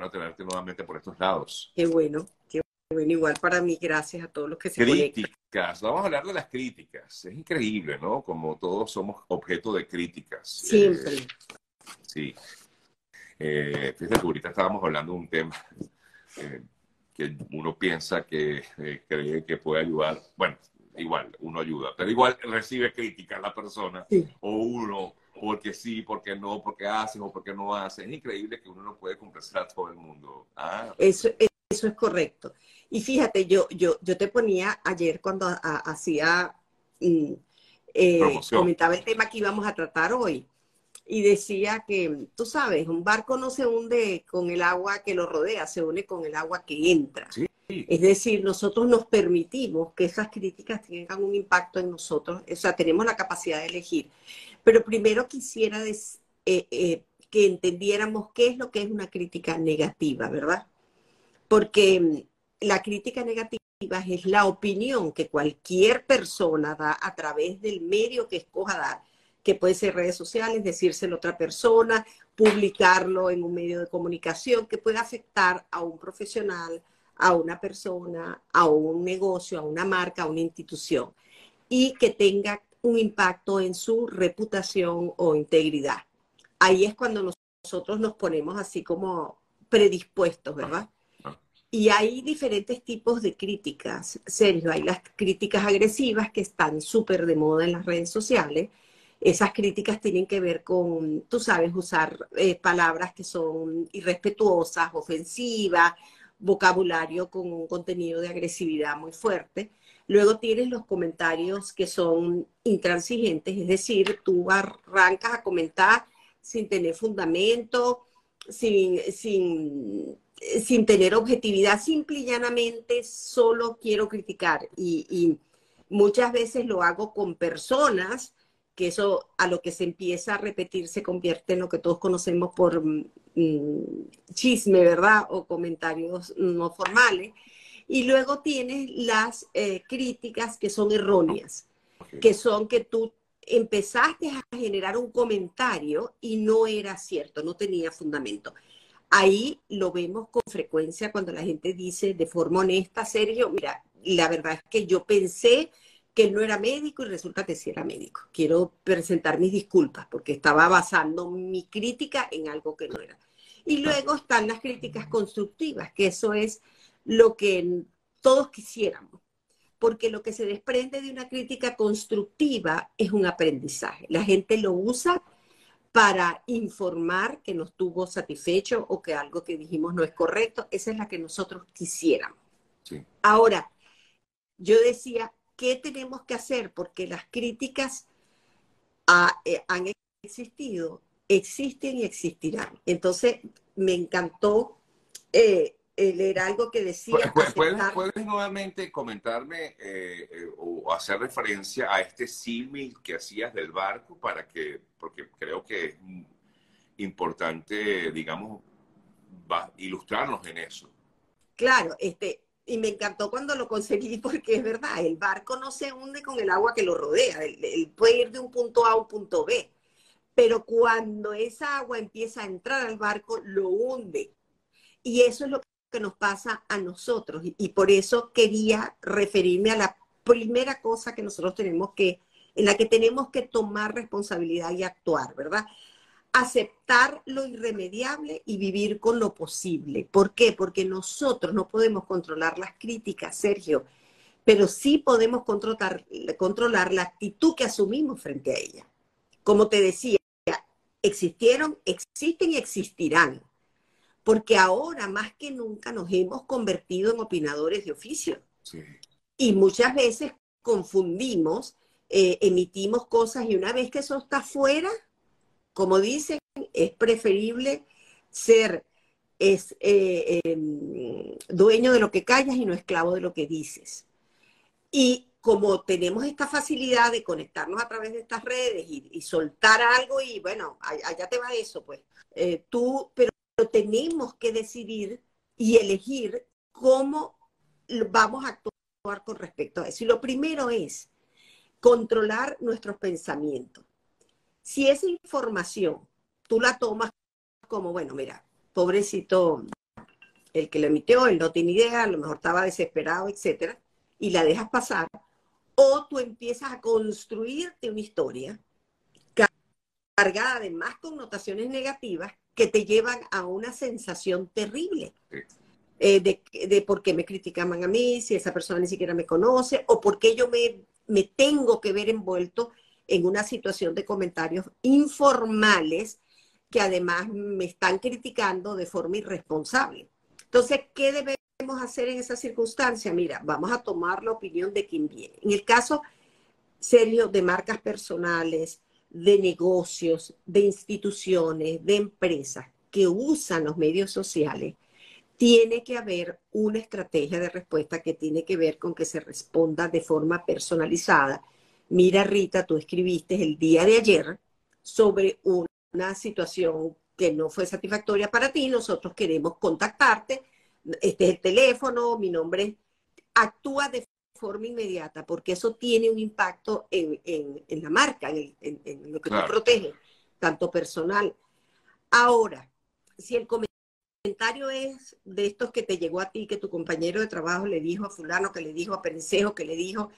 bueno tenerte nuevamente por estos lados. Qué bueno, qué bueno. Igual para mí, gracias a todos los que se Críticas, vamos a hablar de las críticas. Es increíble, ¿no? Como todos somos objeto de críticas. Siempre. Eh, sí. Eh, fíjate que ahorita estábamos hablando de un tema eh, que uno piensa que eh, cree que puede ayudar. Bueno, igual, uno ayuda, pero igual recibe crítica la persona o uno porque sí, porque no, porque hacen o porque no hacen. Es increíble que uno no puede complacer a todo el mundo. Ah. Eso, eso es correcto. Y fíjate, yo, yo, yo te ponía ayer cuando hacía, mm, eh, comentaba el tema que íbamos a tratar hoy, y decía que, tú sabes, un barco no se hunde con el agua que lo rodea, se une con el agua que entra. Es decir, nosotros nos permitimos que esas críticas tengan un impacto en nosotros, o sea, tenemos la capacidad de elegir. Pero primero quisiera eh, eh, que entendiéramos qué es lo que es una crítica negativa, ¿verdad? Porque mm, la crítica negativa es la opinión que cualquier persona da a través del medio que escoja dar, que puede ser redes sociales, decírselo a otra persona, publicarlo en un medio de comunicación, que puede afectar a un profesional, a una persona, a un negocio, a una marca, a una institución, y que tenga un impacto en su reputación o integridad. Ahí es cuando nosotros nos ponemos así como predispuestos, ¿verdad? Ah, ah. Y hay diferentes tipos de críticas, Sergio. Hay las críticas agresivas que están súper de moda en las redes sociales. Esas críticas tienen que ver con, tú sabes, usar eh, palabras que son irrespetuosas, ofensivas, vocabulario con un contenido de agresividad muy fuerte. Luego tienes los comentarios que son intransigentes, es decir, tú arrancas a comentar sin tener fundamento, sin, sin, sin tener objetividad, simple y llanamente solo quiero criticar. Y, y muchas veces lo hago con personas que eso a lo que se empieza a repetir se convierte en lo que todos conocemos por mm, chisme, ¿verdad? O comentarios no formales. Y luego tienes las eh, críticas que son erróneas, que son que tú empezaste a generar un comentario y no era cierto, no tenía fundamento. Ahí lo vemos con frecuencia cuando la gente dice de forma honesta, Sergio, mira, la verdad es que yo pensé que él no era médico y resulta que sí era médico. Quiero presentar mis disculpas porque estaba basando mi crítica en algo que no era. Y luego están las críticas constructivas, que eso es lo que todos quisiéramos, porque lo que se desprende de una crítica constructiva es un aprendizaje. La gente lo usa para informar que no estuvo satisfecho o que algo que dijimos no es correcto. Esa es la que nosotros quisiéramos. Ahora, yo decía, ¿qué tenemos que hacer? Porque las críticas eh, han existido, existen y existirán. Entonces, me encantó eh, leer algo que decía. ¿Puedes, nuevamente comentarme eh, o hacer referencia a este símil que hacías del barco para que, porque creo que es importante, digamos, ilustrarnos en eso. Claro, este, y me encantó cuando lo conseguí porque es verdad, el barco no se hunde con el agua que lo rodea, él puede ir de un punto A a un punto B, pero cuando esa agua empieza a entrar al barco, lo hunde. Y eso es lo que nos pasa a nosotros. Y, por eso quería referirme a la primera cosa que nosotros tenemos que, en la que tenemos que tomar responsabilidad y actuar, ¿verdad? Aceptar lo irremediable y vivir con lo posible. ¿Por qué? Porque nosotros no podemos controlar las críticas, Sergio, pero sí podemos controlar, controlar la actitud que asumimos frente a ella. Como te decía, existieron, existen y existirán porque ahora más que nunca nos hemos convertido en opinadores de oficio. Y muchas veces confundimos, eh, emitimos cosas y una vez que eso está fuera, como dicen, es preferible ser eh, em, dueño de lo que callas y no esclavo de lo que dices. Y como tenemos esta facilidad de conectarnos a través de estas redes y, soltar algo y bueno, allá te va eso, pues. Eh, tú, pero tenemos que decidir y elegir cómo vamos a actuar con respecto a eso. Y lo primero es controlar nuestros pensamientos. Si esa información tú la tomas como, bueno, mira, pobrecito el que lo emitió, él no tiene idea, a lo mejor estaba desesperado, etcétera, y la dejas pasar, o tú empiezas a construirte una historia cargada de más connotaciones negativas que te llevan a una sensación terrible. Eh, de, de, por qué me criticaban a mí, si esa persona ni siquiera me conoce, o por qué yo me, me tengo que ver envuelto en una situación de comentarios informales que además me están criticando de forma irresponsable. Entonces, ¿qué debemos hacer en esa circunstancia? Mira, vamos a tomar la opinión de quien viene. En el caso serio de marcas personales, de negocios, de instituciones, de empresas que usan los medios sociales, tiene que haber una estrategia de respuesta que tiene que ver con que se responda de forma personalizada. Mira, Rita, tú escribiste el día de ayer sobre una situación que no fue satisfactoria para ti, nosotros queremos contactarte, este es el teléfono, mi nombre, actúa de forma inmediata, porque eso tiene un impacto en, la marca, en, lo que tú proteges, tanto personal. Ahora, si el comentario comentario es de estos que te llegó a ti, que tu compañero de trabajo le dijo a fulano, que le dijo a Perencejo, que le dijo,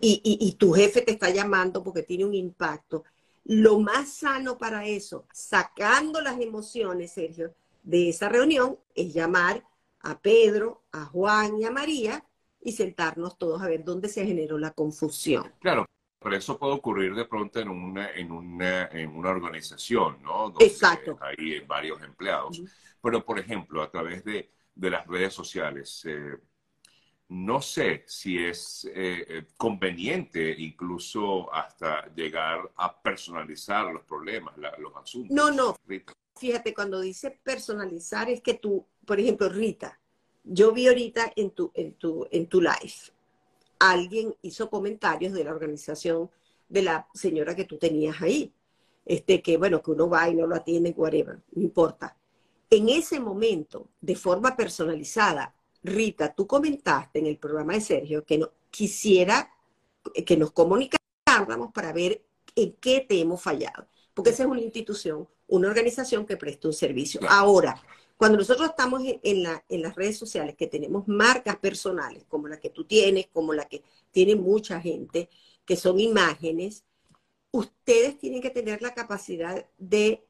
y, tu jefe te está llamando porque tiene un impacto. Lo más sano para eso, sacando las emociones, Sergio, de esa reunión, es llamar a Pedro, a Juan y a María y sentarnos todos a ver dónde se generó la confusión. Claro, pero eso puede ocurrir de pronto en una, en una, en una organización, ¿no? Exacto. Hay varios empleados. Pero, por ejemplo, a través de, las redes sociales, eh, no sé si es eh, eh, conveniente incluso hasta llegar a personalizar los problemas, los asuntos. No, no. Fíjate, cuando dice personalizar es que tú, por ejemplo, Rita, yo vi ahorita en tu, en tu, en tu live, alguien hizo comentarios de la organización de la señora que tú tenías ahí. Este, que bueno, que uno va y no lo atiende, whatever, no importa. En ese momento, de forma personalizada, Rita, tú comentaste en el programa de Sergio que no, quisiera que nos comunicáramos para ver en qué te hemos fallado, porque esa es una institución, una organización que presta un servicio. Ahora, cuando nosotros estamos en, la, en las redes sociales, que tenemos marcas personales, como la que tú tienes, como la que tiene mucha gente, que son imágenes, ustedes tienen que tener la capacidad de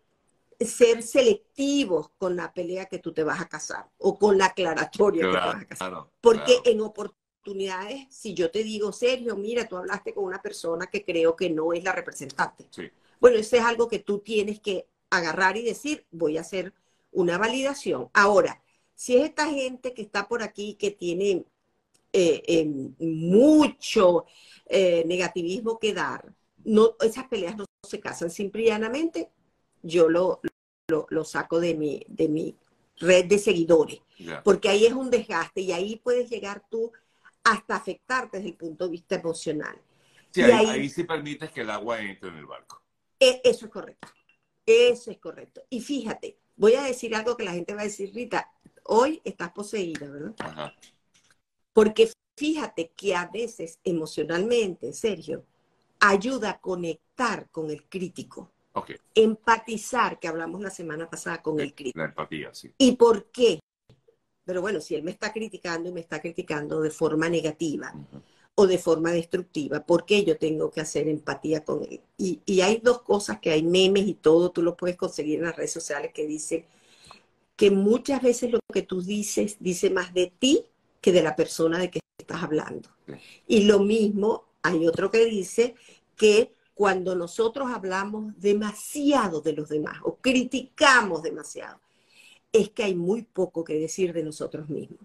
ser selectivos con la pelea que tú te vas a casar o con la aclaratoria que te vas a casar. Porque en oportunidades, si yo te digo, Sergio, mira, tú hablaste con una persona que creo que no es la representante. Bueno, eso es algo que tú tienes que agarrar y decir, voy a hacer una validación. Ahora, si es esta gente que está por aquí que tiene eh, em, mucho eh, negativismo que dar, no, esas peleas no se casan simple yo lo, lo, saco de mi, de mi red de seguidores, porque ahí es un desgaste y ahí puedes llegar tú hasta afectarte desde el punto de vista emocional. Sí, ahí, sí permites que el agua entre en el barco. E, eso es correcto, eso es correcto. Y fíjate, voy a decir algo que la gente va a decir, Rita, hoy estás poseída, ¿verdad? Porque fíjate que a veces emocionalmente, Sergio, ayuda a conectar con el crítico. Empatizar, que hablamos la semana pasada con el crítico. La empatía, sí. ¿Y por qué? Pero bueno, si él me está criticando y me está criticando de forma negativa o de forma destructiva, ¿por qué yo tengo que hacer empatía con él? Y, y, hay dos cosas que hay memes y todo, tú lo puedes conseguir en las redes sociales que dicen que muchas veces lo que tú dices dice más de ti que de la persona de que estás hablando. Y lo mismo, hay otro que dice que cuando nosotros hablamos demasiado de los demás o criticamos demasiado, es que hay muy poco que decir de nosotros mismos.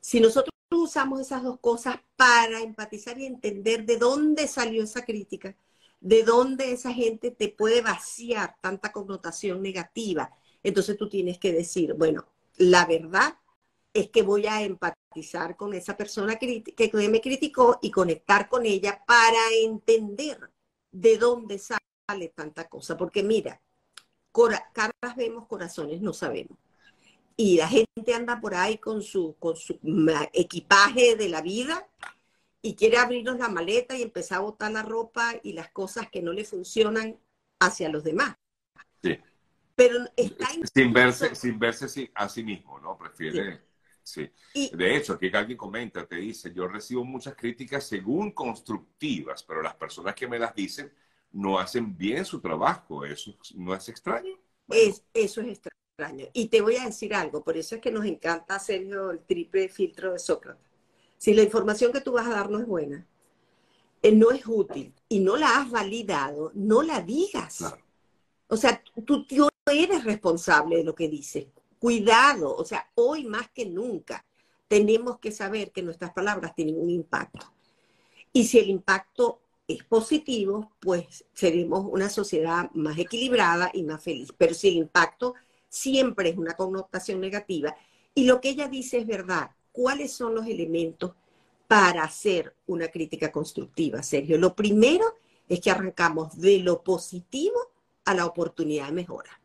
Si nosotros usamos esas dos cosas para empatizar y entender de dónde salió esa crítica, de dónde esa gente te puede vaciar tanta connotación negativa, entonces tú tienes que decir, bueno, la verdad es que voy a empatizar con esa persona que me criticó y conectar con ella para entender de dónde sale tanta cosa. Porque mira, caras vemos, corazones no sabemos. Y la gente anda por ahí con su, con su equipaje de la vida y quiere abrirnos la maleta y empezar a botar la ropa y las cosas que no le funcionan hacia los demás. Sí. Pero está sin verse, sin verse a sí mismo, ¿no? refiere. Sí. De hecho, aquí alguien comenta, te dice, yo recibo muchas críticas según constructivas, pero las personas que me las dicen no hacen bien su trabajo. ¿Eso no es extraño? Es, eso es extraño. Y te voy a decir algo, por eso es que nos encanta, Sergio, el triple filtro de Sócrates. Si la información que tú vas a dar no es buena, eh, no es útil y no la has validado, no la digas. O sea, tú, tú eres responsable de lo que dices. Cuidado, o sea, hoy más que nunca tenemos que saber que nuestras palabras tienen un impacto. Y si el impacto es positivo, pues seremos una sociedad más equilibrada y más feliz. Pero si el impacto siempre es una connotación negativa, y lo que ella dice es verdad, ¿cuáles son los elementos para hacer una crítica constructiva, Sergio? Lo primero es que arrancamos de lo positivo a la oportunidad de mejora.